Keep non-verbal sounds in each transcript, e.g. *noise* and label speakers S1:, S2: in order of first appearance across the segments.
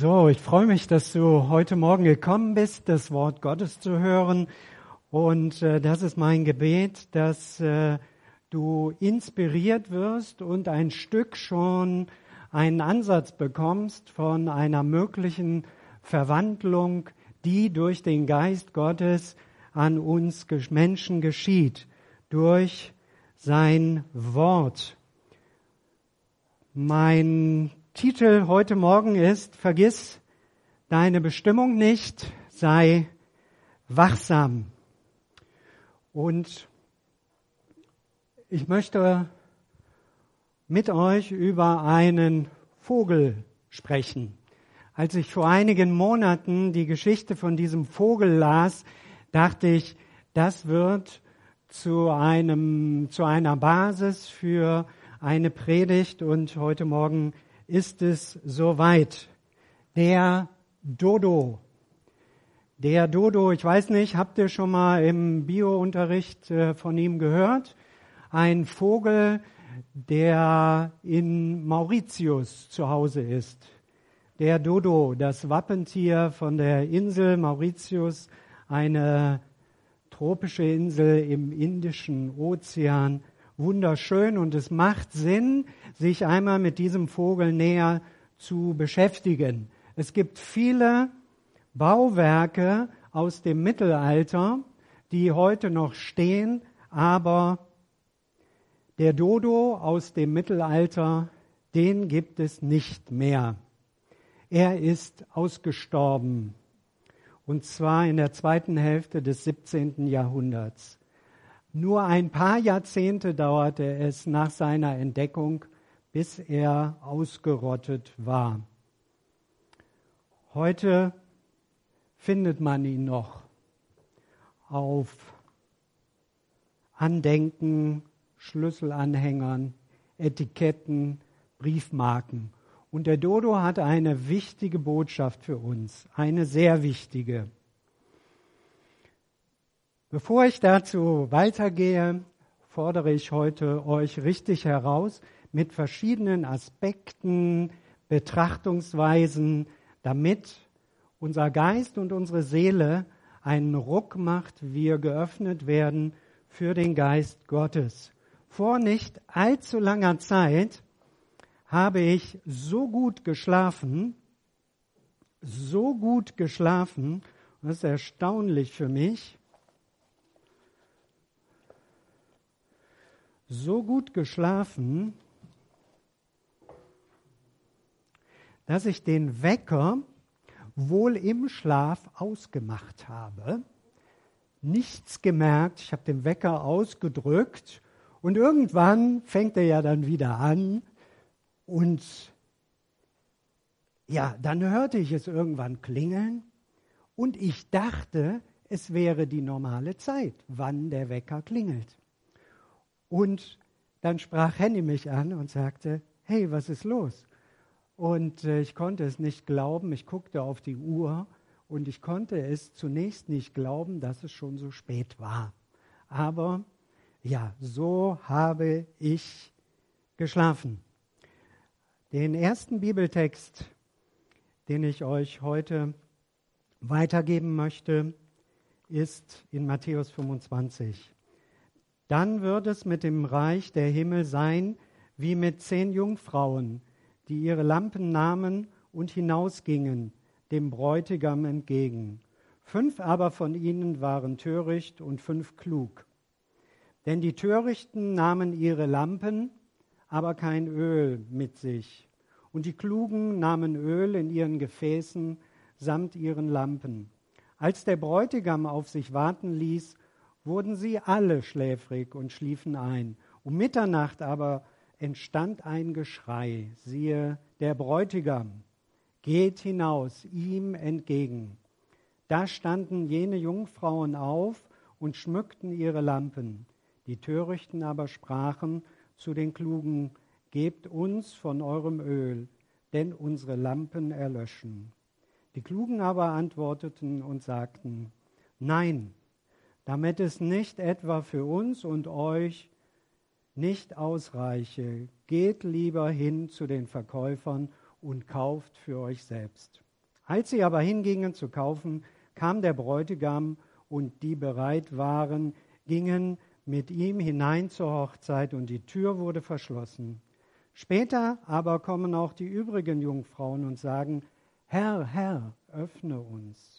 S1: So, ich freue mich, dass du heute Morgen gekommen bist, das Wort Gottes zu hören. Und äh, das ist mein Gebet, dass äh, du inspiriert wirst und ein Stück schon einen Ansatz bekommst von einer möglichen Verwandlung, die durch den Geist Gottes an uns Menschen geschieht, durch sein Wort. Mein Titel heute Morgen ist, vergiss deine Bestimmung nicht, sei wachsam. Und ich möchte mit euch über einen Vogel sprechen. Als ich vor einigen Monaten die Geschichte von diesem Vogel las, dachte ich, das wird zu einem, zu einer Basis für eine Predigt und heute Morgen ist es soweit. Der Dodo. Der Dodo, ich weiß nicht, habt ihr schon mal im Biounterricht äh, von ihm gehört? Ein Vogel, der in Mauritius zu Hause ist. Der Dodo, das Wappentier von der Insel Mauritius, eine tropische Insel im Indischen Ozean wunderschön und es macht Sinn, sich einmal mit diesem Vogel näher zu beschäftigen. Es gibt viele Bauwerke aus dem Mittelalter, die heute noch stehen, aber der Dodo aus dem Mittelalter, den gibt es nicht mehr. Er ist ausgestorben, und zwar in der zweiten Hälfte des 17. Jahrhunderts. Nur ein paar Jahrzehnte dauerte es nach seiner Entdeckung, bis er ausgerottet war. Heute findet man ihn noch auf Andenken, Schlüsselanhängern, Etiketten, Briefmarken. Und der Dodo hat eine wichtige Botschaft für uns, eine sehr wichtige. Bevor ich dazu weitergehe, fordere ich heute euch richtig heraus mit verschiedenen Aspekten, Betrachtungsweisen, damit unser Geist und unsere Seele einen Ruck macht, wir geöffnet werden für den Geist Gottes. Vor nicht allzu langer Zeit habe ich so gut geschlafen, so gut geschlafen, das ist erstaunlich für mich, so gut geschlafen, dass ich den Wecker wohl im Schlaf ausgemacht habe, nichts gemerkt, ich habe den Wecker ausgedrückt und irgendwann fängt er ja dann wieder an und ja, dann hörte ich es irgendwann klingeln und ich dachte, es wäre die normale Zeit, wann der Wecker klingelt. Und dann sprach Henny mich an und sagte, hey, was ist los? Und äh, ich konnte es nicht glauben. Ich guckte auf die Uhr und ich konnte es zunächst nicht glauben, dass es schon so spät war. Aber ja, so habe ich geschlafen. Den ersten Bibeltext, den ich euch heute weitergeben möchte, ist in Matthäus 25. Dann wird es mit dem Reich der Himmel sein wie mit zehn Jungfrauen, die ihre Lampen nahmen und hinausgingen dem Bräutigam entgegen. Fünf aber von ihnen waren töricht und fünf klug. Denn die Törichten nahmen ihre Lampen, aber kein Öl mit sich. Und die Klugen nahmen Öl in ihren Gefäßen samt ihren Lampen. Als der Bräutigam auf sich warten ließ, wurden sie alle schläfrig und schliefen ein. Um Mitternacht aber entstand ein Geschrei. Siehe, der Bräutigam geht hinaus ihm entgegen. Da standen jene Jungfrauen auf und schmückten ihre Lampen. Die Törichten aber sprachen zu den Klugen, Gebt uns von eurem Öl, denn unsere Lampen erlöschen. Die Klugen aber antworteten und sagten, Nein, damit es nicht etwa für uns und euch nicht ausreiche, geht lieber hin zu den Verkäufern und kauft für euch selbst. Als sie aber hingingen zu kaufen, kam der Bräutigam und die bereit waren, gingen mit ihm hinein zur Hochzeit und die Tür wurde verschlossen. Später aber kommen auch die übrigen Jungfrauen und sagen, Herr, Herr, öffne uns.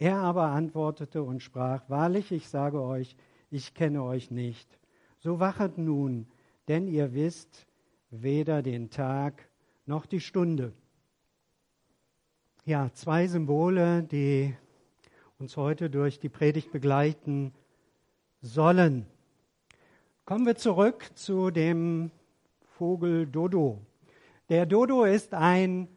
S1: Er aber antwortete und sprach, Wahrlich, ich sage euch, ich kenne euch nicht. So wachet nun, denn ihr wisst weder den Tag noch die Stunde. Ja, zwei Symbole, die uns heute durch die Predigt begleiten sollen. Kommen wir zurück zu dem Vogel Dodo. Der Dodo ist ein,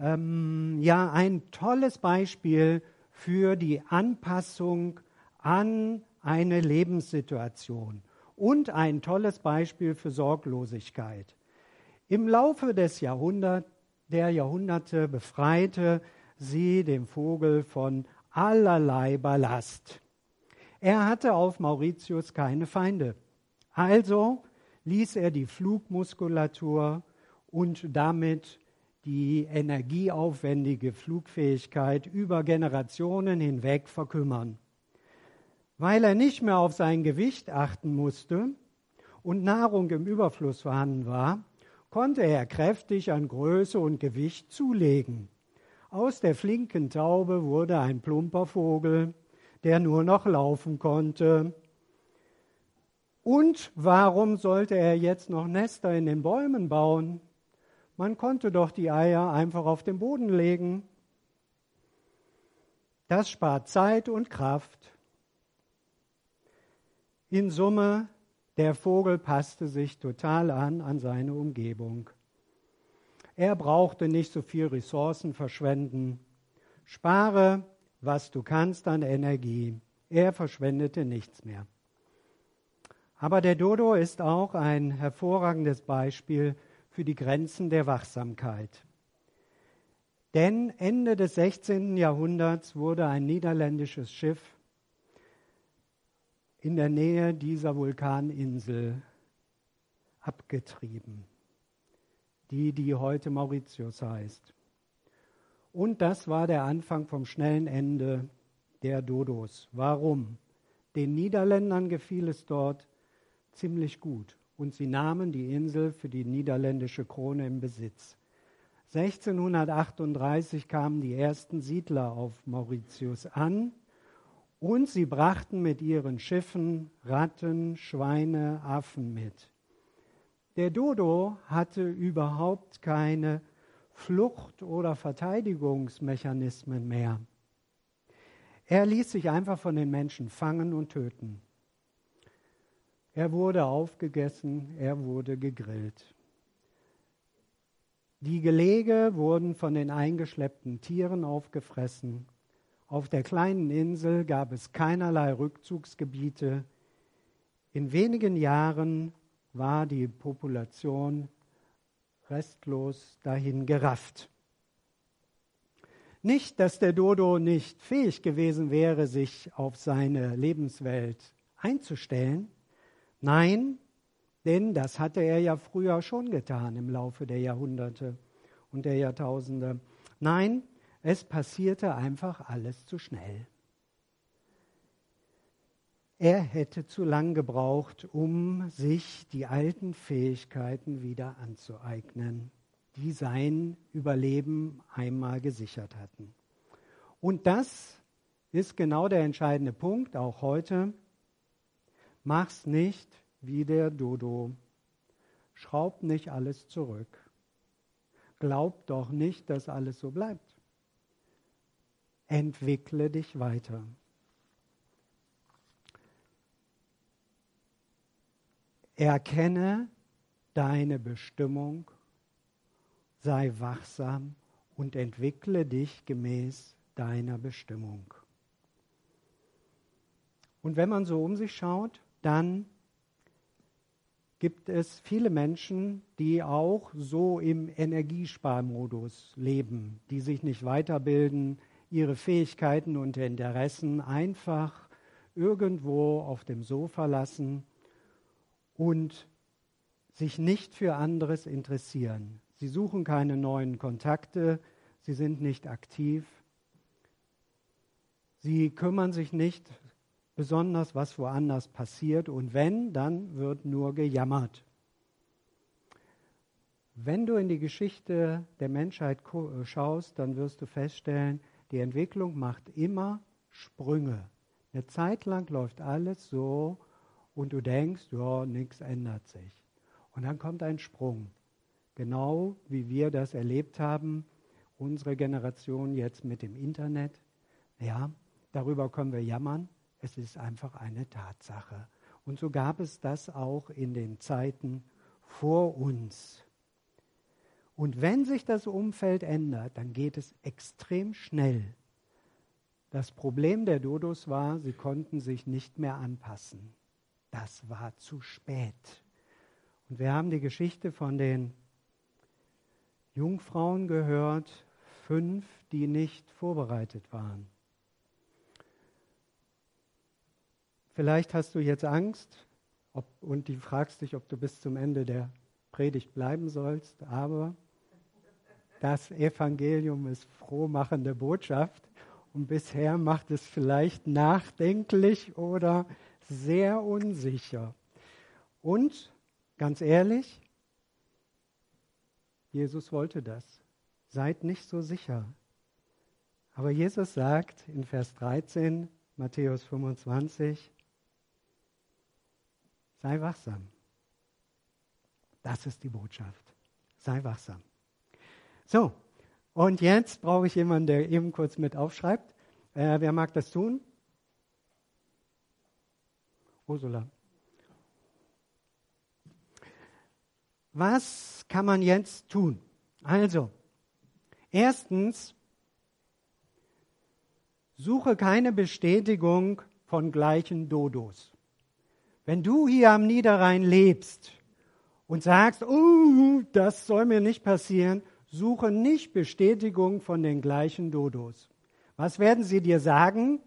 S1: ähm, ja, ein tolles Beispiel für die Anpassung an eine Lebenssituation und ein tolles Beispiel für Sorglosigkeit. Im Laufe des Jahrhunderts, der Jahrhunderte befreite sie den Vogel von allerlei Ballast. Er hatte auf Mauritius keine Feinde. Also ließ er die Flugmuskulatur und damit die energieaufwendige Flugfähigkeit über Generationen hinweg verkümmern. Weil er nicht mehr auf sein Gewicht achten musste und Nahrung im Überfluss vorhanden war, konnte er kräftig an Größe und Gewicht zulegen. Aus der flinken Taube wurde ein plumper Vogel, der nur noch laufen konnte. Und warum sollte er jetzt noch Nester in den Bäumen bauen? Man konnte doch die Eier einfach auf den Boden legen. Das spart Zeit und Kraft. In Summe, der Vogel passte sich total an an seine Umgebung. Er brauchte nicht so viel Ressourcen verschwenden. Spare, was du kannst an Energie. Er verschwendete nichts mehr. Aber der Dodo ist auch ein hervorragendes Beispiel für die Grenzen der Wachsamkeit. Denn Ende des 16. Jahrhunderts wurde ein niederländisches Schiff in der Nähe dieser Vulkaninsel abgetrieben, die, die heute Mauritius heißt. Und das war der Anfang vom schnellen Ende der Dodos. Warum? Den Niederländern gefiel es dort ziemlich gut und sie nahmen die Insel für die niederländische Krone in Besitz. 1638 kamen die ersten Siedler auf Mauritius an und sie brachten mit ihren Schiffen Ratten, Schweine, Affen mit. Der Dodo hatte überhaupt keine Flucht- oder Verteidigungsmechanismen mehr. Er ließ sich einfach von den Menschen fangen und töten. Er wurde aufgegessen, er wurde gegrillt. Die Gelege wurden von den eingeschleppten Tieren aufgefressen auf der kleinen Insel gab es keinerlei Rückzugsgebiete. In wenigen Jahren war die Population restlos dahin gerafft. Nicht, dass der Dodo nicht fähig gewesen wäre, sich auf seine Lebenswelt einzustellen. Nein, denn das hatte er ja früher schon getan im Laufe der Jahrhunderte und der Jahrtausende. Nein, es passierte einfach alles zu schnell. Er hätte zu lang gebraucht, um sich die alten Fähigkeiten wieder anzueignen, die sein Überleben einmal gesichert hatten. Und das ist genau der entscheidende Punkt, auch heute. Mach's nicht wie der Dodo. Schraub nicht alles zurück. Glaub doch nicht, dass alles so bleibt entwickle dich weiter. Erkenne deine Bestimmung, sei wachsam und entwickle dich gemäß deiner Bestimmung. Und wenn man so um sich schaut, dann gibt es viele Menschen, die auch so im Energiesparmodus leben, die sich nicht weiterbilden, ihre Fähigkeiten und Interessen einfach irgendwo auf dem Sofa lassen und sich nicht für anderes interessieren. Sie suchen keine neuen Kontakte, sie sind nicht aktiv, sie kümmern sich nicht besonders, was woanders passiert und wenn, dann wird nur gejammert. Wenn du in die Geschichte der Menschheit schaust, dann wirst du feststellen, die Entwicklung macht immer Sprünge. Eine Zeit lang läuft alles so und du denkst, ja, nichts ändert sich. Und dann kommt ein Sprung. Genau wie wir das erlebt haben, unsere Generation jetzt mit dem Internet. Ja, darüber können wir jammern. Es ist einfach eine Tatsache. Und so gab es das auch in den Zeiten vor uns. Und wenn sich das Umfeld ändert, dann geht es extrem schnell. Das Problem der Dodos war, sie konnten sich nicht mehr anpassen. Das war zu spät. Und wir haben die Geschichte von den Jungfrauen gehört, fünf, die nicht vorbereitet waren. Vielleicht hast du jetzt Angst ob, und die fragst dich, ob du bis zum Ende der Predigt bleiben sollst, aber das Evangelium ist frohmachende Botschaft und bisher macht es vielleicht nachdenklich oder sehr unsicher. Und ganz ehrlich, Jesus wollte das. Seid nicht so sicher. Aber Jesus sagt in Vers 13, Matthäus 25, sei wachsam. Das ist die Botschaft. Sei wachsam. So, und jetzt brauche ich jemanden, der eben kurz mit aufschreibt. Äh, wer mag das tun? Ursula. Was kann man jetzt tun? Also, erstens, suche keine Bestätigung von gleichen Dodos. Wenn du hier am Niederrhein lebst und sagst, oh, das soll mir nicht passieren, suche nicht Bestätigung von den gleichen Dodos. Was werden sie dir sagen?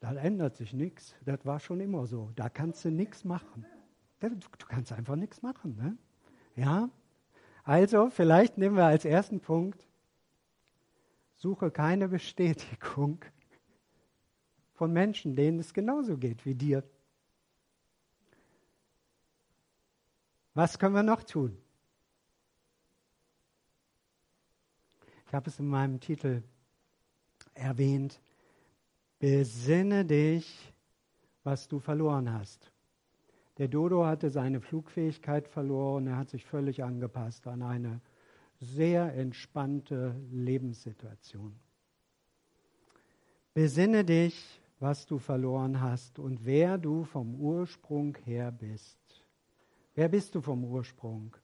S1: Da ändert sich nichts. Das war schon immer so. Da kannst du nichts machen. Du kannst einfach nichts machen. Ne? Ja? Also, vielleicht nehmen wir als ersten Punkt, suche keine Bestätigung von Menschen, denen es genauso geht wie dir. Was können wir noch tun? Ich habe es in meinem Titel erwähnt. Besinne dich, was du verloren hast. Der Dodo hatte seine Flugfähigkeit verloren, er hat sich völlig angepasst an eine sehr entspannte Lebenssituation. Besinne dich, was du verloren hast und wer du vom Ursprung her bist. Wer bist du vom Ursprung?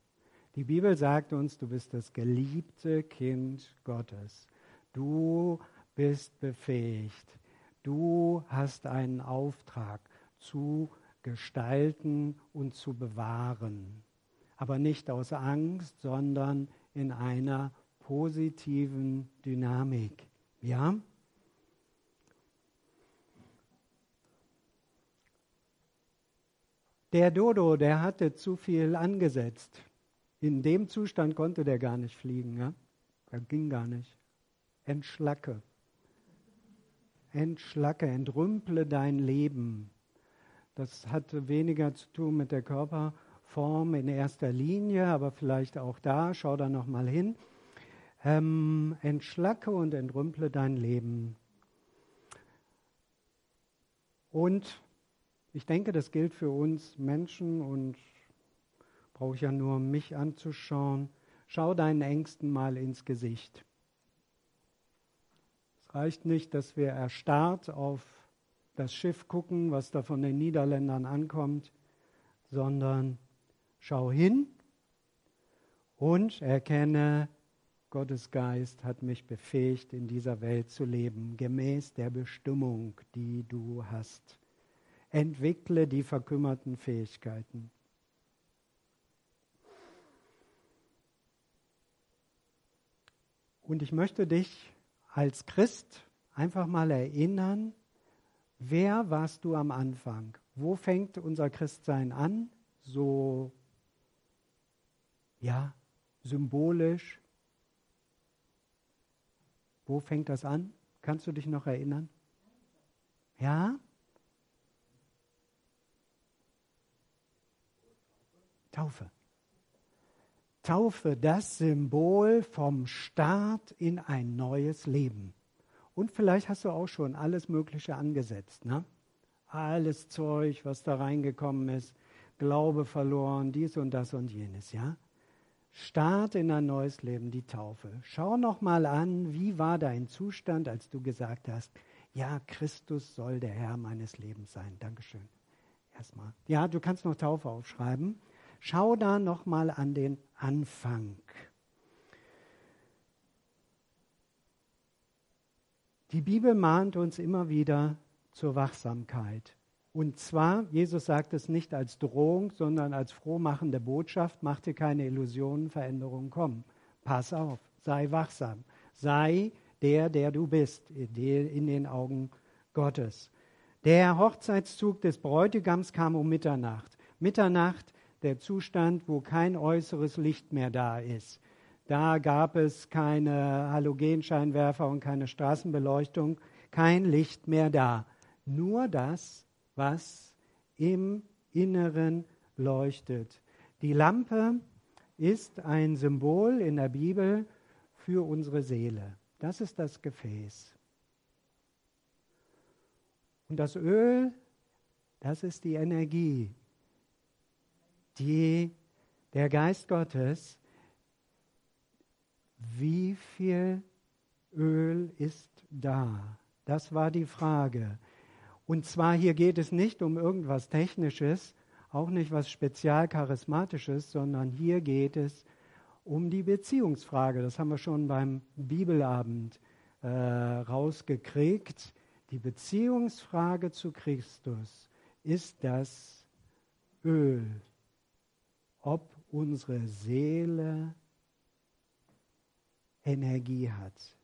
S1: Die Bibel sagt uns, du bist das geliebte Kind Gottes. Du bist befähigt, Du hast einen Auftrag zu gestalten und zu bewahren. Aber nicht aus Angst, sondern in einer positiven Dynamik. Ja? Der Dodo, der hatte zu viel angesetzt. In dem Zustand konnte der gar nicht fliegen. Ja? Er ging gar nicht. Entschlacke entschlacke, entrümple dein Leben. Das hat weniger zu tun mit der Körperform in erster Linie, aber vielleicht auch da, schau da nochmal hin. Ähm, entschlacke und entrümple dein Leben. Und ich denke, das gilt für uns Menschen und brauche ich ja nur mich anzuschauen. Schau deinen Ängsten mal ins Gesicht reicht nicht, dass wir erstarrt auf das Schiff gucken, was da von den Niederländern ankommt, sondern schau hin und erkenne, Gottes Geist hat mich befähigt, in dieser Welt zu leben, gemäß der Bestimmung, die du hast. Entwickle die verkümmerten Fähigkeiten. Und ich möchte dich als Christ einfach mal erinnern, wer warst du am Anfang? Wo fängt unser Christsein an? So, ja, symbolisch. Wo fängt das an? Kannst du dich noch erinnern? Ja? Taufe. Taufe, das Symbol vom Start in ein neues Leben. Und vielleicht hast du auch schon alles Mögliche angesetzt. Ne? Alles Zeug, was da reingekommen ist, Glaube verloren, dies und das und jenes. Ja? Start in ein neues Leben, die Taufe. Schau noch mal an, wie war dein Zustand, als du gesagt hast, ja, Christus soll der Herr meines Lebens sein. Dankeschön. Erstmal. Ja, du kannst noch Taufe aufschreiben. Schau da noch mal an den Anfang. Die Bibel mahnt uns immer wieder zur Wachsamkeit. Und zwar, Jesus sagt es nicht als Drohung, sondern als frohmachende Botschaft, mach dir keine Illusionen, Veränderungen kommen. Pass auf, sei wachsam, sei der, der du bist, in den Augen Gottes. Der Hochzeitszug des Bräutigams kam um Mitternacht. Mitternacht der Zustand, wo kein äußeres Licht mehr da ist. Da gab es keine Halogenscheinwerfer und keine Straßenbeleuchtung, kein Licht mehr da. Nur das, was im Inneren leuchtet. Die Lampe ist ein Symbol in der Bibel für unsere Seele. Das ist das Gefäß. Und das Öl, das ist die Energie, die der Geist Gottes, wie viel Öl ist da? Das war die Frage. Und zwar hier geht es nicht um irgendwas Technisches, auch nicht was spezial Charismatisches, sondern hier geht es um die Beziehungsfrage. Das haben wir schon beim Bibelabend äh, rausgekriegt. Die Beziehungsfrage zu Christus ist das Öl, ob unsere Seele Energie hat.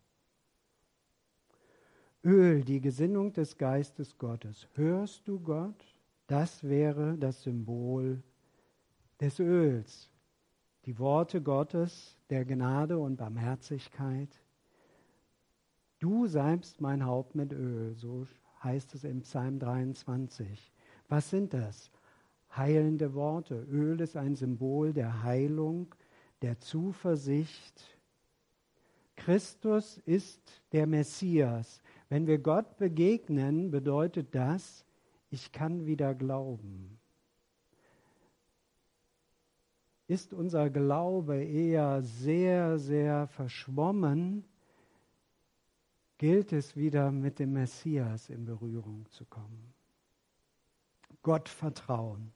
S1: Öl, die Gesinnung des Geistes Gottes. Hörst du Gott? Das wäre das Symbol des Öls. Die Worte Gottes der Gnade und Barmherzigkeit. Du salbst mein Haupt mit Öl, so heißt es im Psalm 23. Was sind das? Heilende Worte. Öl ist ein Symbol der Heilung, der Zuversicht. Christus ist der Messias. Wenn wir Gott begegnen, bedeutet das, ich kann wieder glauben. Ist unser Glaube eher sehr, sehr verschwommen, gilt es wieder mit dem Messias in Berührung zu kommen. Gott vertrauen.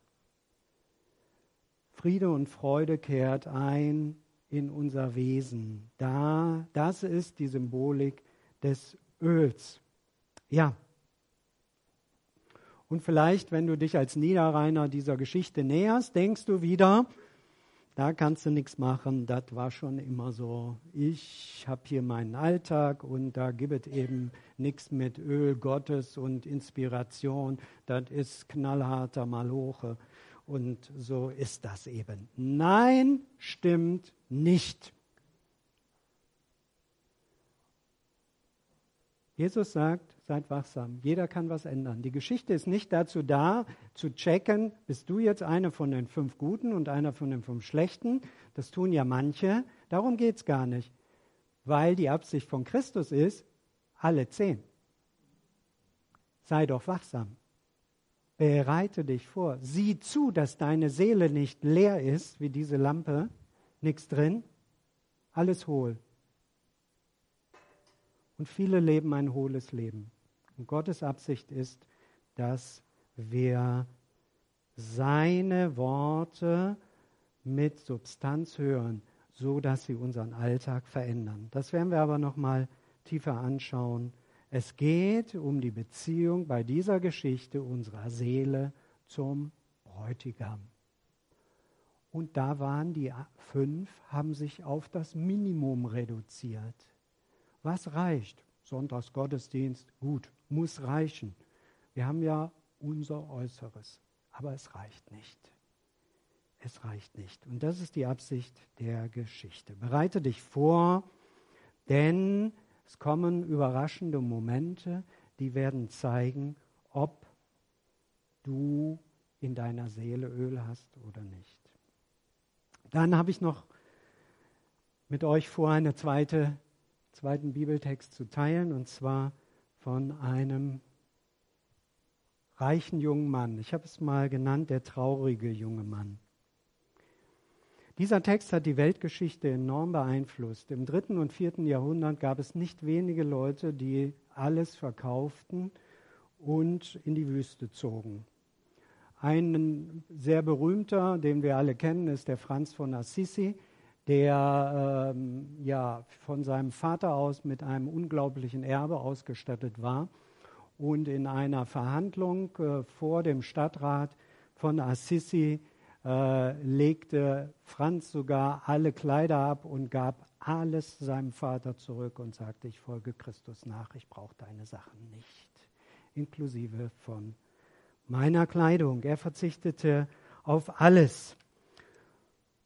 S1: Friede und Freude kehrt ein in unser Wesen. Da, das ist die Symbolik des Öls. Ja. Und vielleicht, wenn du dich als Niederrheiner dieser Geschichte näherst, denkst du wieder, da kannst du nichts machen, das war schon immer so. Ich habe hier meinen Alltag und da gibt es eben nichts mit Öl Gottes und Inspiration. Das ist knallharter Maloche. Und so ist das eben. Nein, stimmt nicht. Jesus sagt, seid wachsam. Jeder kann was ändern. Die Geschichte ist nicht dazu da, zu checken, bist du jetzt einer von den fünf Guten und einer von den fünf Schlechten. Das tun ja manche. Darum geht es gar nicht. Weil die Absicht von Christus ist, alle zehn. Sei doch wachsam. Bereite dich vor. Sieh zu, dass deine Seele nicht leer ist, wie diese Lampe, nichts drin, alles hohl. Und viele leben ein hohles Leben. Und Gottes Absicht ist, dass wir seine Worte mit Substanz hören, so dass sie unseren Alltag verändern. Das werden wir aber noch mal tiefer anschauen es geht um die Beziehung bei dieser Geschichte unserer Seele zum Bräutigam. Und da waren die fünf, haben sich auf das Minimum reduziert. Was reicht? Sonntagsgottesdienst, gut, muss reichen. Wir haben ja unser Äußeres, aber es reicht nicht. es reicht nicht. Und das ist die Absicht der Geschichte. Bereite dich vor, denn es kommen überraschende Momente, die werden zeigen, ob du in deiner Seele Öl hast oder nicht. Dann habe ich noch mit euch vor, einen zweite, zweiten Bibeltext zu teilen, und zwar von einem reichen jungen Mann. Ich habe es mal genannt, der traurige junge Mann. Dieser Text hat die Weltgeschichte enorm beeinflusst. Im dritten und vierten Jahrhundert gab es nicht wenige Leute, die alles verkauften und in die Wüste zogen. Ein sehr berühmter, den wir alle kennen, ist der Franz von Assisi, der ähm, ja von seinem Vater aus mit einem unglaublichen Erbe ausgestattet war und in einer Verhandlung äh, vor dem Stadtrat von Assisi äh, legte Franz sogar alle Kleider ab und gab alles seinem Vater zurück und sagte, ich folge Christus nach, ich brauche deine Sachen nicht, inklusive von meiner Kleidung. Er verzichtete auf alles.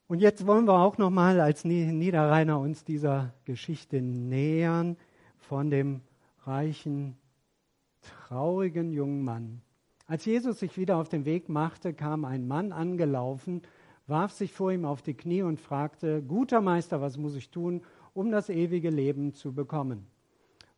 S1: Und jetzt wollen wir auch nochmal als Niederrheiner uns dieser Geschichte nähern von dem reichen, traurigen jungen Mann, als Jesus sich wieder auf den Weg machte, kam ein Mann angelaufen, warf sich vor ihm auf die Knie und fragte, Guter Meister, was muss ich tun, um das ewige Leben zu bekommen?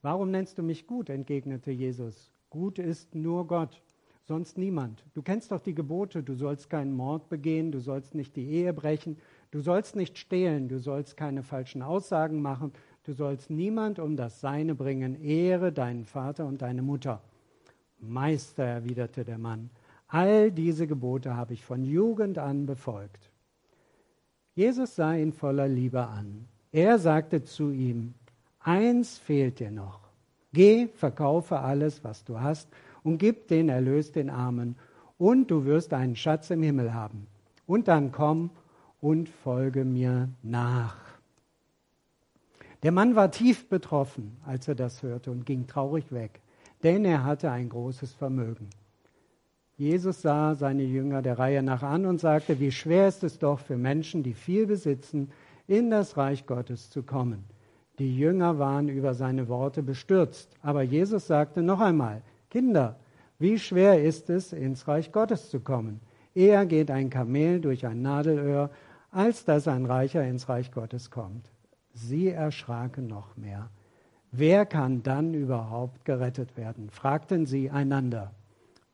S1: Warum nennst du mich gut? entgegnete Jesus. Gut ist nur Gott, sonst niemand. Du kennst doch die Gebote, du sollst keinen Mord begehen, du sollst nicht die Ehe brechen, du sollst nicht stehlen, du sollst keine falschen Aussagen machen, du sollst niemand um das Seine bringen, ehre deinen Vater und deine Mutter. Meister, erwiderte der Mann, all diese Gebote habe ich von Jugend an befolgt. Jesus sah ihn voller Liebe an. Er sagte zu ihm, eins fehlt dir noch. Geh, verkaufe alles, was du hast, und gib den Erlös den Armen, und du wirst einen Schatz im Himmel haben. Und dann komm und folge mir nach. Der Mann war tief betroffen, als er das hörte, und ging traurig weg denn er hatte ein großes Vermögen. Jesus sah seine Jünger der Reihe nach an und sagte, wie schwer ist es doch für Menschen, die viel besitzen, in das Reich Gottes zu kommen. Die Jünger waren über seine Worte bestürzt, aber Jesus sagte noch einmal, Kinder, wie schwer ist es, ins Reich Gottes zu kommen? Eher geht ein Kamel durch ein Nadelöhr, als dass ein Reicher ins Reich Gottes kommt. Sie erschraken noch mehr. Wer kann dann überhaupt gerettet werden? fragten sie einander.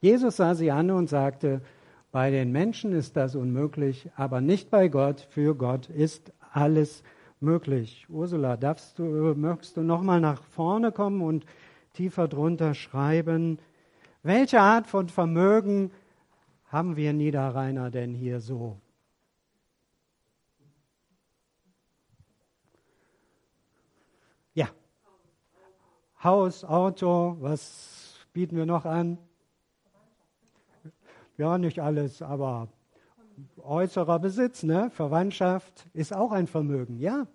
S1: Jesus sah sie an und sagte, bei den Menschen ist das unmöglich, aber nicht bei Gott. Für Gott ist alles möglich. Ursula, darfst du, möchtest du nochmal nach vorne kommen und tiefer drunter schreiben, welche Art von Vermögen haben wir Niederrheiner denn hier so? Haus, Auto, was bieten wir noch an? Ja, nicht alles, aber äußerer Besitz, ne? Verwandtschaft ist auch ein Vermögen, ja.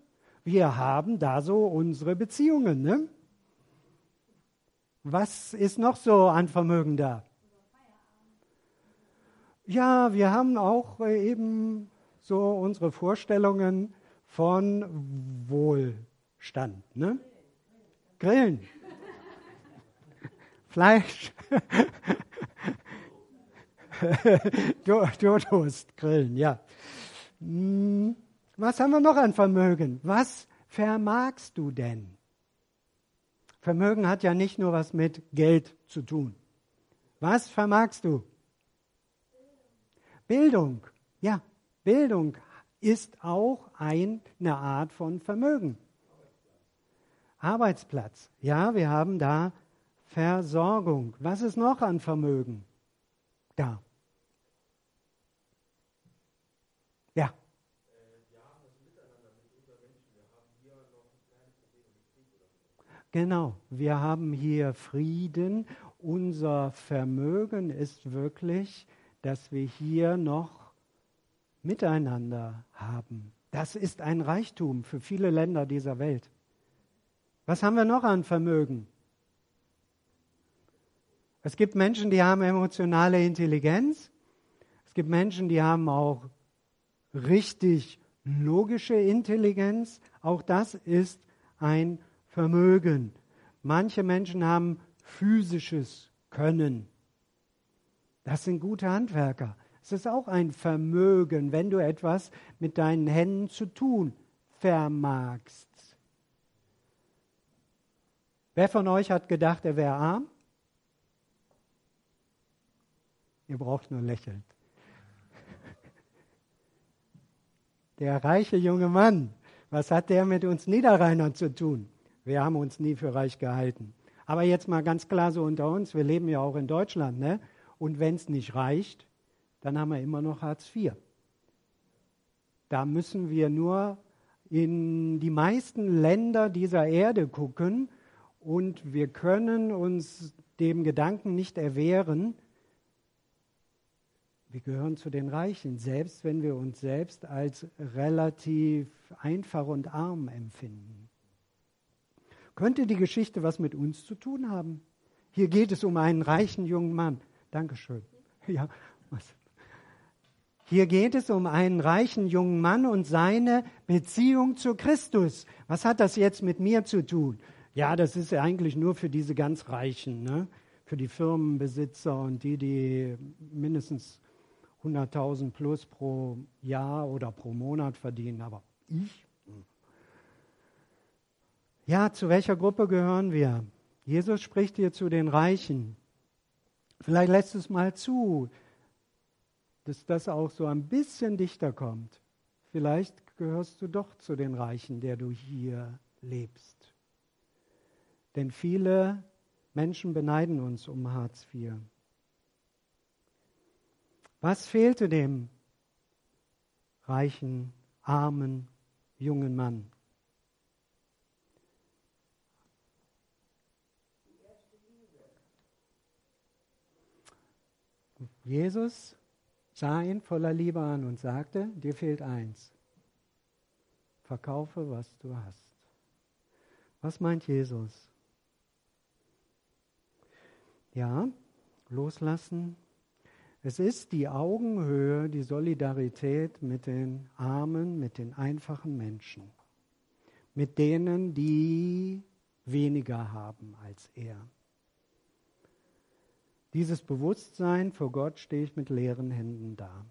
S1: Wir haben da so unsere Beziehungen, ne? Was ist noch so an Vermögen da? Ja, wir haben auch äh, eben so unsere Vorstellungen von Wohlstand, ne? Grillen. Fleisch. *laughs* Durst, Grillen, ja. Hm, was haben wir noch an Vermögen? Was vermagst du denn? Vermögen hat ja nicht nur was mit Geld zu tun. Was vermagst du? Bildung. Ja, Bildung ist auch eine Art von Vermögen. Arbeitsplatz. Ja, wir haben da Versorgung. Was ist noch an Vermögen da? Ja. Genau, wir haben hier Frieden. Unser Vermögen ist wirklich, dass wir hier noch miteinander haben. Das ist ein Reichtum für viele Länder dieser Welt. Was haben wir noch an Vermögen? Es gibt Menschen, die haben emotionale Intelligenz. Es gibt Menschen, die haben auch richtig logische Intelligenz, auch das ist ein Vermögen. Manche Menschen haben physisches Können. Das sind gute Handwerker. Es ist auch ein Vermögen, wenn du etwas mit deinen Händen zu tun vermagst. Wer von euch hat gedacht, er wäre arm? Ihr braucht nur lächeln. Der reiche junge Mann, was hat der mit uns Niederrheinern zu tun? Wir haben uns nie für reich gehalten. Aber jetzt mal ganz klar so unter uns, wir leben ja auch in Deutschland, ne? Und wenn es nicht reicht, dann haben wir immer noch Hartz IV. Da müssen wir nur in die meisten Länder dieser Erde gucken und wir können uns dem Gedanken nicht erwehren, wir gehören zu den Reichen, selbst wenn wir uns selbst als relativ einfach und arm empfinden. Könnte die Geschichte was mit uns zu tun haben? Hier geht es um einen reichen jungen Mann. Dankeschön. *laughs* Ja, was? Hier geht es um einen reichen jungen Mann und seine Beziehung zu Christus. Was hat das jetzt mit mir zu tun? Ja, das ist ja eigentlich nur für diese ganz Reichen, ne? für die Firmenbesitzer und die, die mindestens 100.000 plus pro Jahr oder pro Monat verdienen, aber ich? Ja, zu welcher Gruppe gehören wir? Jesus spricht hier zu den Reichen. Vielleicht lässt es mal zu, dass das auch so ein bisschen dichter kommt. Vielleicht gehörst du doch zu den Reichen, der du hier lebst. Denn viele Menschen beneiden uns um Hartz IV. Was fehlte dem reichen, armen, jungen Mann? Jesus sah ihn voller Liebe an und sagte, dir fehlt eins. Verkaufe, was du hast. Was meint Jesus? Ja, loslassen, es ist die Augenhöhe, die Solidarität mit den Armen, mit den einfachen Menschen, mit denen, die weniger haben als er. Dieses Bewusstsein, vor Gott stehe ich mit leeren Händen da.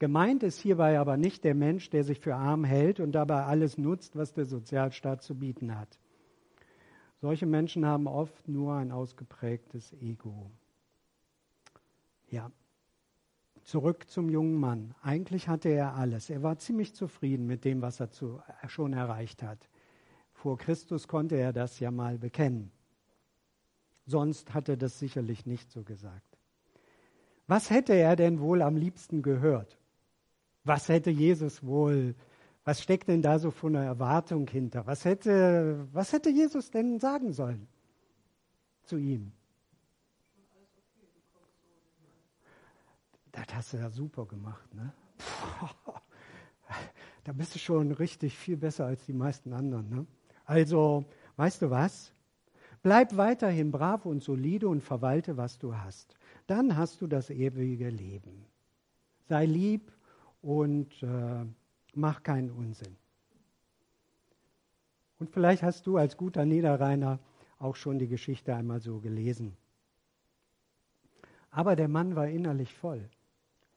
S1: Gemeint ist hierbei aber nicht der Mensch, der sich für arm hält und dabei alles nutzt, was der Sozialstaat zu bieten hat. Solche Menschen haben oft nur ein ausgeprägtes Ego. Ja, Zurück zum jungen Mann. Eigentlich hatte er alles. Er war ziemlich zufrieden mit dem, was er zu, schon erreicht hat. Vor Christus konnte er das ja mal bekennen. Sonst hat er das sicherlich nicht so gesagt. Was hätte er denn wohl am liebsten gehört? Was hätte Jesus wohl, was steckt denn da so für eine Erwartung hinter? Was hätte, was hätte Jesus denn sagen sollen zu ihm? Das hast du ja super gemacht, ne? *laughs* Da bist du schon richtig viel besser als die meisten anderen, ne? Also, weißt du was? Bleib weiterhin brav und solide und verwalte, was du hast. Dann hast du das ewige Leben. Sei lieb und äh, mach keinen Unsinn. Und vielleicht hast du als guter Niederrheiner auch schon die Geschichte einmal so gelesen. Aber der Mann war innerlich voll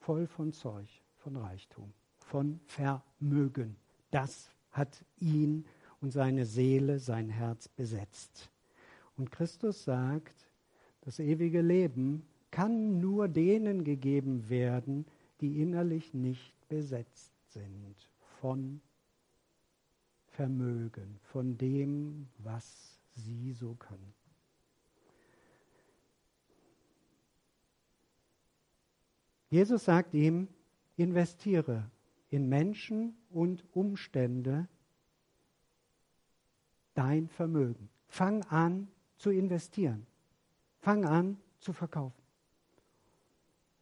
S1: voll von Zeug, von Reichtum, von Vermögen. Das hat ihn und seine Seele, sein Herz besetzt. Und Christus sagt, das ewige Leben kann nur denen gegeben werden, die innerlich nicht besetzt sind von Vermögen, von dem, was sie so können. Jesus sagt ihm, investiere in Menschen und Umstände dein Vermögen. Fang an zu investieren. Fang an zu verkaufen.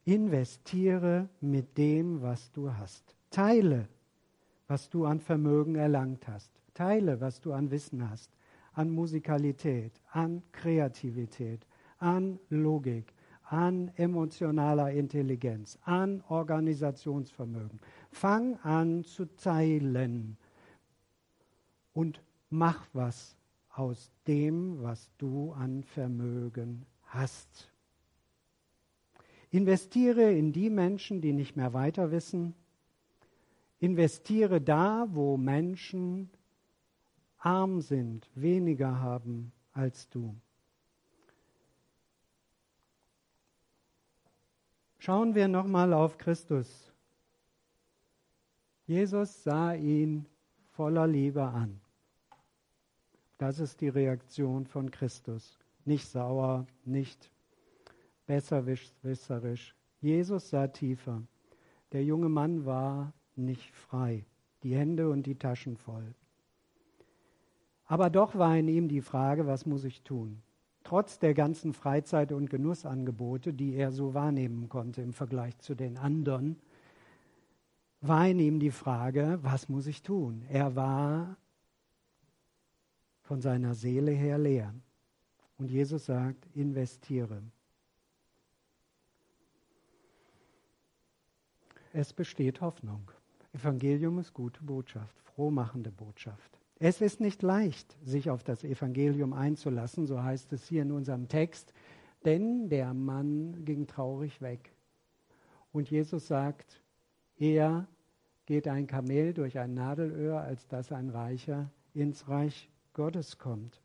S1: Investiere mit dem, was du hast. Teile, was du an Vermögen erlangt hast. Teile, was du an Wissen hast, an Musikalität, an Kreativität, an Logik, an emotionaler Intelligenz, an Organisationsvermögen. Fang an zu teilen und mach was aus dem, was du an Vermögen hast. Investiere in die Menschen, die nicht mehr weiter wissen. Investiere da, wo Menschen arm sind, weniger haben als du. Schauen wir nochmal auf Christus. Jesus sah ihn voller Liebe an. Das ist die Reaktion von Christus. Nicht sauer, nicht besserwisserisch. Jesus sah tiefer. Der junge Mann war nicht frei, die Hände und die Taschen voll. Aber doch war in ihm die Frage, was muss ich tun? Trotz der ganzen Freizeit- und Genussangebote, die er so wahrnehmen konnte im Vergleich zu den anderen, war in ihm die Frage, was muss ich tun? Er war von seiner Seele her leer. Und Jesus sagt, investiere. Es besteht Hoffnung. Evangelium ist gute Botschaft, frohmachende Botschaft. Es ist nicht leicht, sich auf das Evangelium einzulassen, so heißt es hier in unserem Text, denn der Mann ging traurig weg. Und Jesus sagt, eher geht ein Kamel durch ein Nadelöhr, als dass ein Reicher ins Reich Gottes kommt.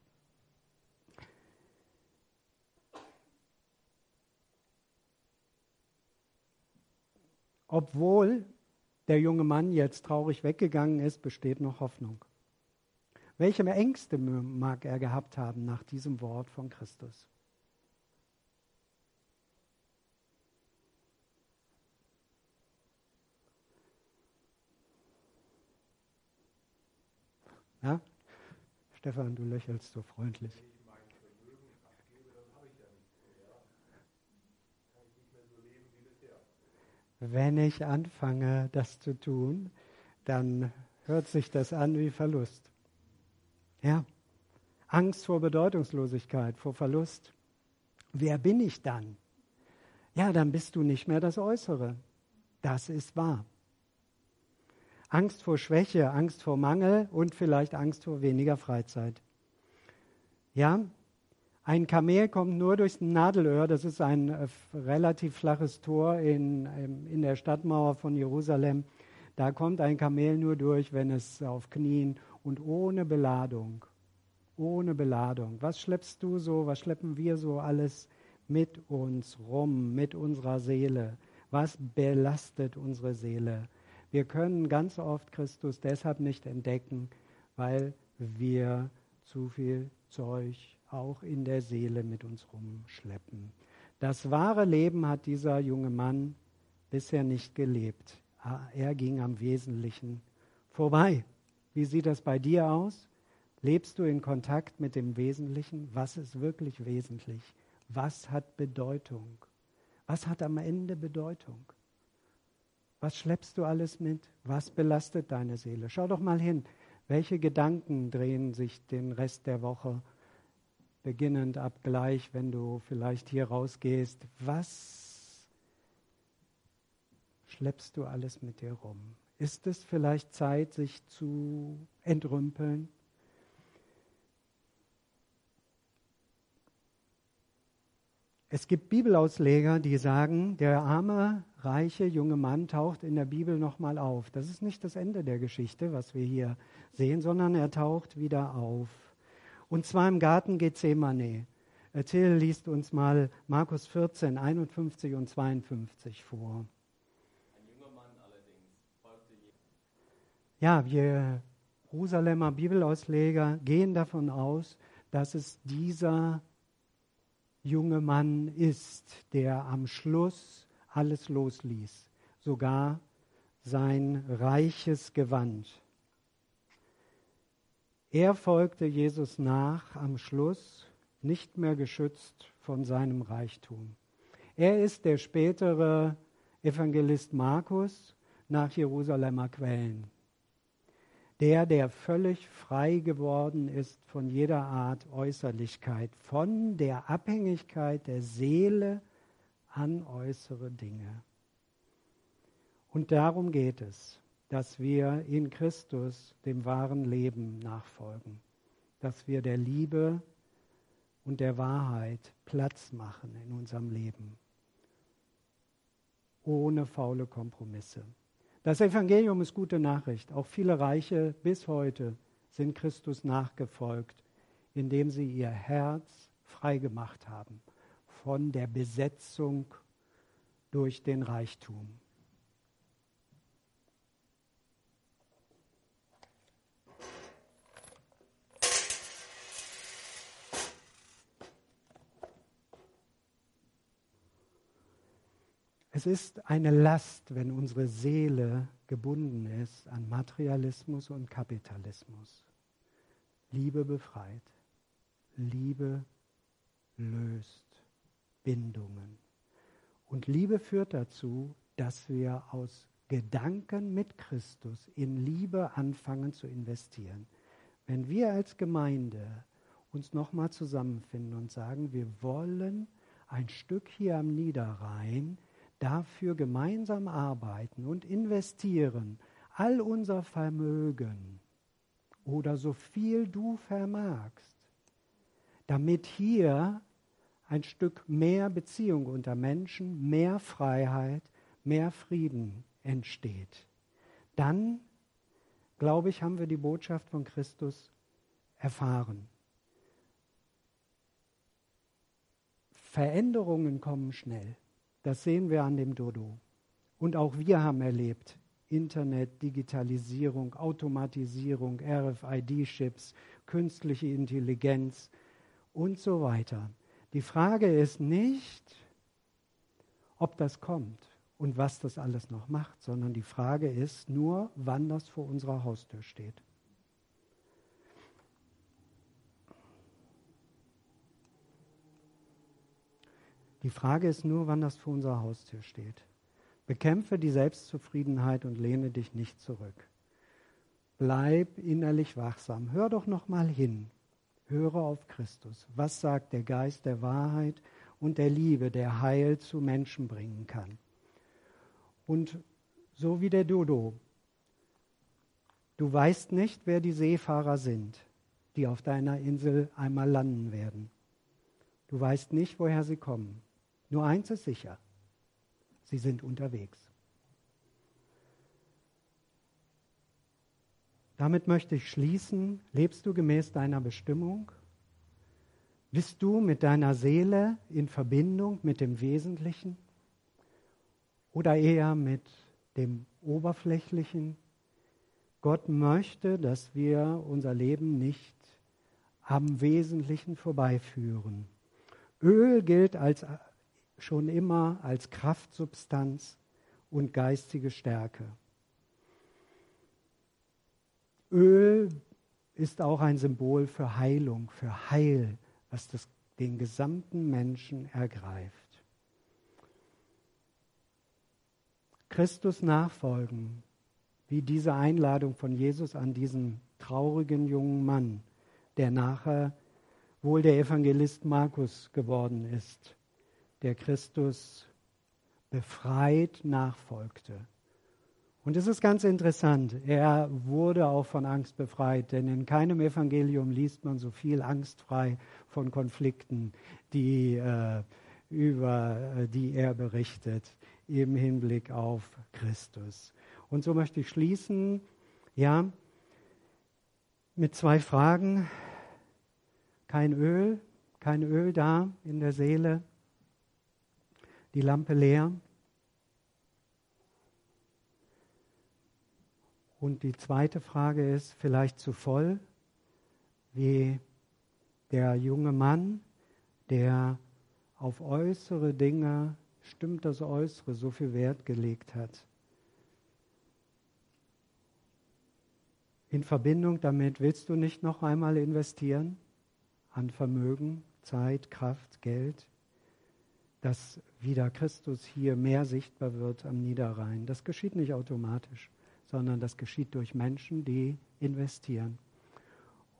S1: Obwohl der junge Mann jetzt traurig weggegangen ist, besteht noch Hoffnung. Welche Ängste mag er gehabt haben nach diesem Wort von Christus? Ja? Stefan, du lächelst so freundlich. Wenn ich anfange, das zu tun, dann hört sich das an wie Verlust. Ja, Angst vor Bedeutungslosigkeit, vor Verlust. Wer bin ich dann? Ja, dann bist du nicht mehr das Äußere. Das ist wahr. Angst vor Schwäche, Angst vor Mangel und vielleicht Angst vor weniger Freizeit. Ja, ein Kamel kommt nur durchs Nadelöhr, das ist ein äh, relativ flaches Tor in, ähm, in der Stadtmauer von Jerusalem. Da kommt ein Kamel nur durch, wenn es auf Knien und ohne Beladung. Ohne Beladung. Was schleppst du so, was schleppen wir so alles mit uns rum, mit unserer Seele? Was belastet unsere Seele? Wir können ganz oft Christus deshalb nicht entdecken, weil wir zu viel Zeug auch in der Seele mit uns rumschleppen. Das wahre Leben hat dieser junge Mann bisher nicht gelebt. Ah, er ging am Wesentlichen vorbei. Wie sieht das bei dir aus? Lebst du in Kontakt mit dem Wesentlichen? Was ist wirklich wesentlich? Was hat Bedeutung? Was hat am Ende Bedeutung? Was schleppst du alles mit? Was belastet deine Seele? Schau doch mal hin. Welche Gedanken drehen sich den Rest der Woche, beginnend ab gleich, wenn du vielleicht hier rausgehst? Was schleppst du alles mit dir rum? Ist es vielleicht Zeit, sich zu entrümpeln? Es gibt Bibelausleger, die sagen, der arme, reiche junge Mann taucht in der Bibel nochmal auf. Das ist nicht das Ende der Geschichte, was wir hier sehen, sondern er taucht wieder auf. Und zwar im Garten Gethsemane. Till liest uns mal Markus 14, 51 und 52 vor. Ja, wir Jerusalemer Bibelausleger gehen davon aus, dass es dieser junge Mann ist, der am Schluss alles losließ, sogar sein reiches Gewand. Er folgte Jesus nach am Schluss, nicht mehr geschützt von seinem Reichtum. Er ist der spätere Evangelist Markus nach Jerusalemer Quellen der, der völlig frei geworden ist von jeder Art Äußerlichkeit, von der Abhängigkeit der Seele an äußere Dinge. Und darum geht es, dass wir in Christus dem wahren Leben nachfolgen, dass wir der Liebe und der Wahrheit Platz machen in unserem Leben, ohne faule Kompromisse. Das Evangelium ist gute Nachricht. Auch viele Reiche bis heute sind Christus nachgefolgt, indem sie ihr Herz freigemacht haben von der Besetzung durch den Reichtum. Es ist eine Last, wenn unsere Seele gebunden ist an Materialismus und Kapitalismus. Liebe befreit. Liebe löst Bindungen. Und Liebe führt dazu, dass wir aus Gedanken mit Christus in Liebe anfangen zu investieren. Wenn wir als Gemeinde uns nochmal zusammenfinden und sagen, wir wollen ein Stück hier am Niederrhein dafür gemeinsam arbeiten und investieren, all unser Vermögen oder so viel du vermagst, damit hier ein Stück mehr Beziehung unter Menschen, mehr Freiheit, mehr Frieden entsteht. Dann, glaube ich, haben wir die Botschaft von Christus erfahren. Veränderungen kommen schnell. Das sehen wir an dem Dodo. Und auch wir haben erlebt, Internet, Digitalisierung, Automatisierung, RFID-Chips, künstliche Intelligenz und so weiter. Die Frage ist nicht, ob das kommt und was das alles noch macht, sondern die Frage ist nur, wann das vor unserer Haustür steht. Die Frage ist nur, wann das vor unserer Haustür steht. Bekämpfe die Selbstzufriedenheit und lehne dich nicht zurück. Bleib innerlich wachsam. Hör doch noch mal hin. Höre auf Christus. Was sagt der Geist der Wahrheit und der Liebe, der Heil zu Menschen bringen kann? Und so wie der Dodo. Du weißt nicht, wer die Seefahrer sind, die auf deiner Insel einmal landen werden. Du weißt nicht, woher sie kommen. Nur eins ist sicher, sie sind unterwegs. Damit möchte ich schließen. Lebst du gemäß deiner Bestimmung? Bist du mit deiner Seele in Verbindung mit dem Wesentlichen oder eher mit dem Oberflächlichen? Gott möchte, dass wir unser Leben nicht am Wesentlichen vorbeiführen. Öl gilt als schon immer als Kraftsubstanz und geistige Stärke. Öl ist auch ein Symbol für Heilung, für Heil, was das, den gesamten Menschen ergreift. Christus nachfolgen, wie diese Einladung von Jesus an diesen traurigen jungen Mann, der nachher wohl der Evangelist Markus geworden ist der Christus befreit nachfolgte. Und es ist ganz interessant, er wurde auch von Angst befreit, denn in keinem Evangelium liest man so viel angstfrei von Konflikten, die, äh, über äh, die er berichtet im Hinblick auf Christus. Und so möchte ich schließen, ja, mit zwei Fragen. Kein Öl, kein Öl da in der Seele die Lampe leer. Und die zweite Frage ist vielleicht zu voll, wie der junge Mann, der auf äußere Dinge, stimmt das Äußere, so viel Wert gelegt hat. In Verbindung damit willst du nicht noch einmal investieren an Vermögen, Zeit, Kraft, Geld? Dass wieder Christus hier mehr sichtbar wird am Niederrhein. Das geschieht nicht automatisch, sondern das geschieht durch Menschen, die investieren.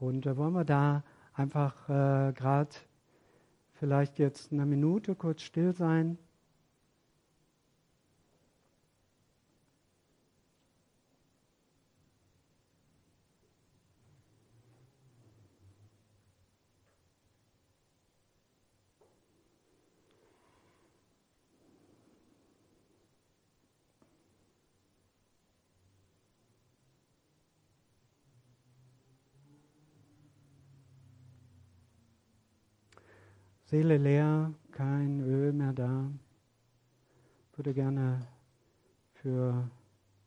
S1: Und äh, wollen wir da einfach äh, gerade vielleicht jetzt eine Minute kurz still sein Seele leer, kein Öl mehr da. Ich würde gerne für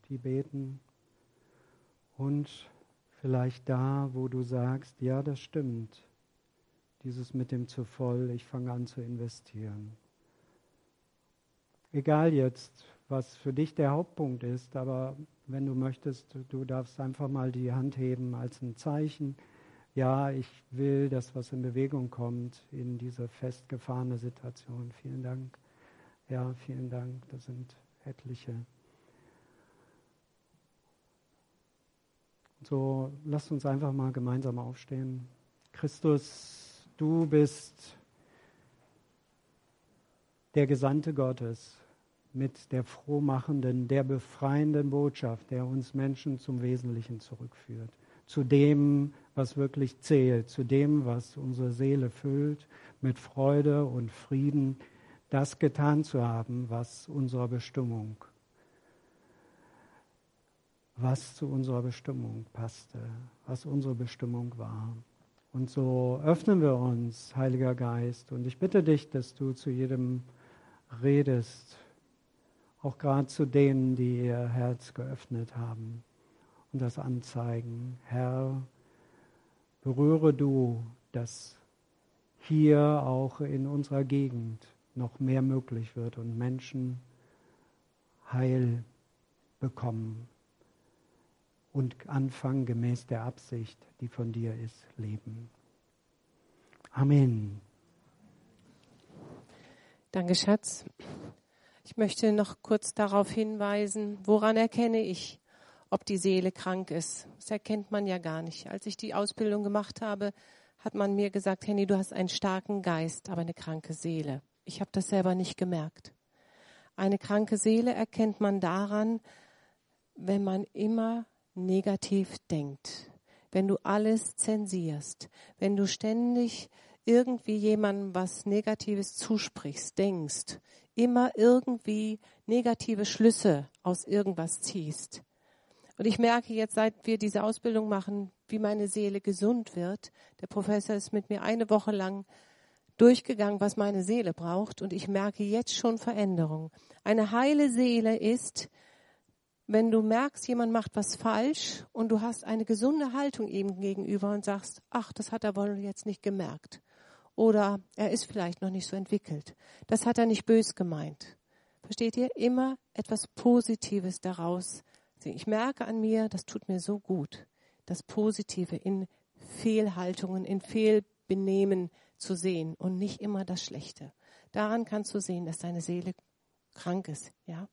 S1: die beten und vielleicht da, wo du sagst, ja, das stimmt, dieses mit dem zu voll, ich fange an zu investieren. Egal jetzt, was für dich der Hauptpunkt ist, aber wenn du möchtest, du darfst einfach mal die Hand heben als ein Zeichen. Ja, ich will, dass was in Bewegung kommt in diese festgefahrene Situation. Vielen Dank. Ja, vielen Dank. Das sind etliche. So, lasst uns einfach mal gemeinsam aufstehen. Christus, du bist der Gesandte Gottes mit der frohmachenden, der befreienden Botschaft, der uns Menschen zum Wesentlichen zurückführt, zu dem, was wirklich zählt, zu dem, was unsere Seele füllt, mit Freude und Frieden, das getan zu haben, was unserer Bestimmung, was zu unserer Bestimmung passte, was unsere Bestimmung war. Und so öffnen wir uns, Heiliger Geist, und ich bitte dich, dass du zu jedem redest, auch gerade zu denen, die ihr Herz geöffnet haben und das anzeigen. Herr, berühre du, dass hier auch in unserer Gegend noch mehr möglich wird und Menschen Heil bekommen und anfangen gemäß der Absicht, die von dir ist, leben. Amen.
S2: Danke, Schatz. Ich möchte noch kurz darauf hinweisen, woran erkenne ich, ob die Seele krank ist. Das erkennt man ja gar nicht. Als ich die Ausbildung gemacht habe, hat man mir gesagt, Henny, du hast einen starken Geist, aber eine kranke Seele. Ich habe das selber nicht gemerkt. Eine kranke Seele erkennt man daran, wenn man immer negativ denkt, wenn du alles zensierst, wenn du ständig irgendwie jemandem was Negatives zusprichst, denkst, immer irgendwie negative Schlüsse aus irgendwas ziehst. Und ich merke jetzt, seit wir diese Ausbildung machen, wie meine Seele gesund wird. Der Professor ist mit mir eine Woche lang durchgegangen, was meine Seele braucht. Und ich merke jetzt schon Veränderung. Eine heile Seele ist, wenn du merkst, jemand macht was falsch und du hast eine gesunde Haltung ihm gegenüber und sagst, ach, das hat er wohl jetzt nicht gemerkt oder er ist vielleicht noch nicht so entwickelt. Das hat er nicht bös gemeint. Versteht ihr? Immer etwas Positives daraus. Ich merke an mir, das tut mir so gut, das Positive in Fehlhaltungen, in Fehlbenehmen zu sehen und nicht immer das Schlechte. Daran kannst du sehen, dass deine Seele krank ist, ja?